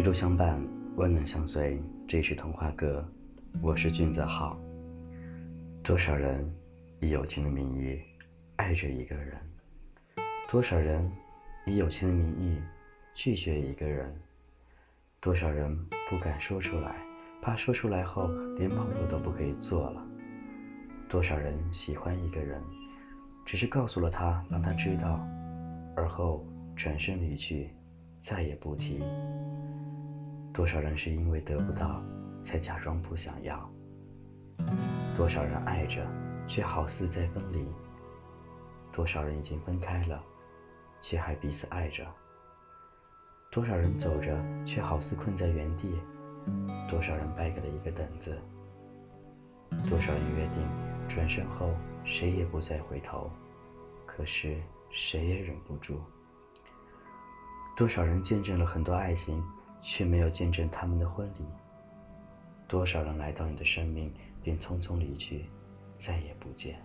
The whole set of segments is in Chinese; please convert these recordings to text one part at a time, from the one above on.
一路相伴，温暖相随。这是童话歌，我是俊泽浩。多少人以友情的名义爱着一个人，多少人以友情的名义拒绝一个人，多少人不敢说出来，怕说出来后连梦路都不可以做了。多少人喜欢一个人，只是告诉了他，让他知道，而后转身离去，再也不提。多少人是因为得不到，才假装不想要？多少人爱着，却好似在分离？多少人已经分开了，却还彼此爱着？多少人走着，却好似困在原地？多少人败给了一个等字？多少人约定转身后谁也不再回头？可是谁也忍不住。多少人见证了很多爱情？却没有见证他们的婚礼。多少人来到你的生命，便匆匆离去，再也不见。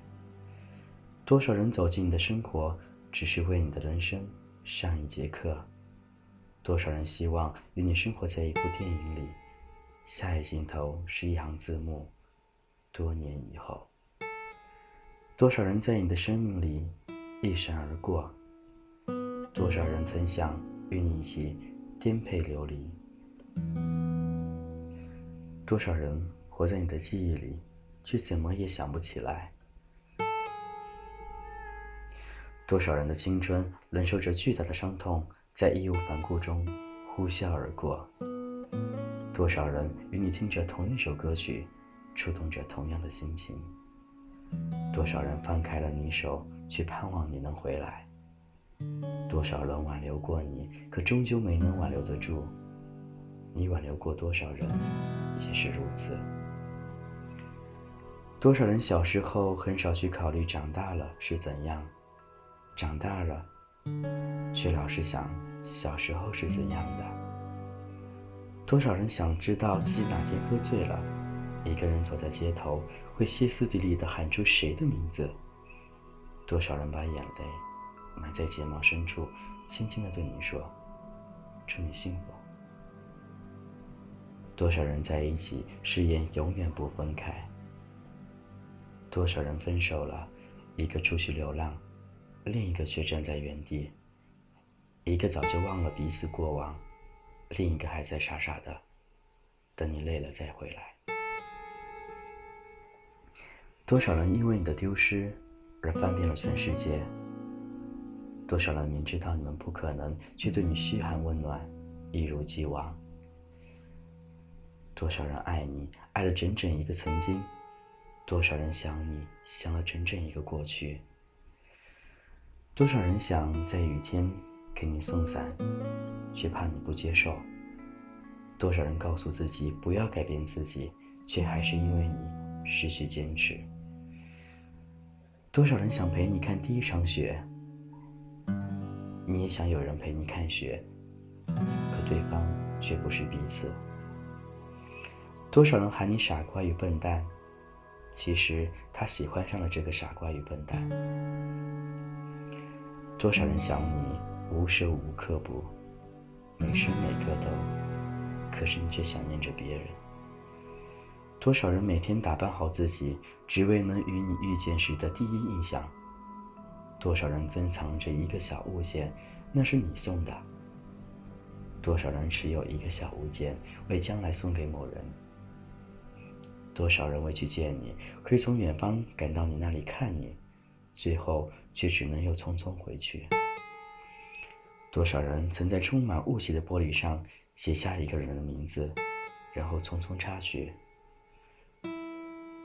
多少人走进你的生活，只是为你的人生上一节课。多少人希望与你生活在一部电影里，下一镜头是一行字幕。多年以后，多少人在你的生命里一闪而过？多少人曾想与你一起？颠沛流离，多少人活在你的记忆里，却怎么也想不起来？多少人的青春忍受着巨大的伤痛，在义无反顾中呼啸而过？多少人与你听着同一首歌曲，触动着同样的心情？多少人放开了你手，却盼望你能回来？多少人挽留过你，可终究没能挽留得住。你挽留过多少人，也是如此。多少人小时候很少去考虑长大了是怎样，长大了，却老是想小时候是怎样的。多少人想知道自己哪天喝醉了，一个人走在街头，会歇斯底里地喊出谁的名字？多少人把眼泪。埋在睫毛深处，轻轻地对你说：“祝你幸福。”多少人在一起誓言永远不分开？多少人分手了，一个出去流浪，另一个却站在原地。一个早就忘了彼此过往，另一个还在傻傻的等你累了再回来。多少人因为你的丢失而翻遍了全世界？多少人明知道你们不可能，却对你嘘寒问暖，一如既往？多少人爱你，爱了整整一个曾经？多少人想你，想了整整一个过去？多少人想在雨天给你送伞，却怕你不接受？多少人告诉自己不要改变自己，却还是因为你失去坚持？多少人想陪你看第一场雪？你也想有人陪你看雪，可对方却不是彼此。多少人喊你傻瓜与笨蛋，其实他喜欢上了这个傻瓜与笨蛋。多少人想你无时无刻不，每时每刻都，可是你却想念着别人。多少人每天打扮好自己，只为能与你遇见时的第一印象。多少人珍藏着一个小物件，那是你送的。多少人持有一个小物件，为将来送给某人。多少人为去见你，可以从远方赶到你那里看你，最后却只能又匆匆回去。多少人曾在充满雾气的玻璃上写下一个人的名字，然后匆匆擦去。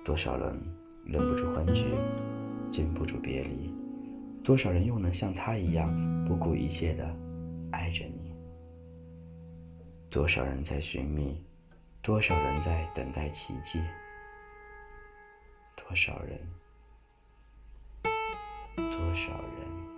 多少人忍不住欢聚，禁不住别离。多少人又能像他一样不顾一切的爱着你？多少人在寻觅？多少人在等待奇迹？多少人？多少人？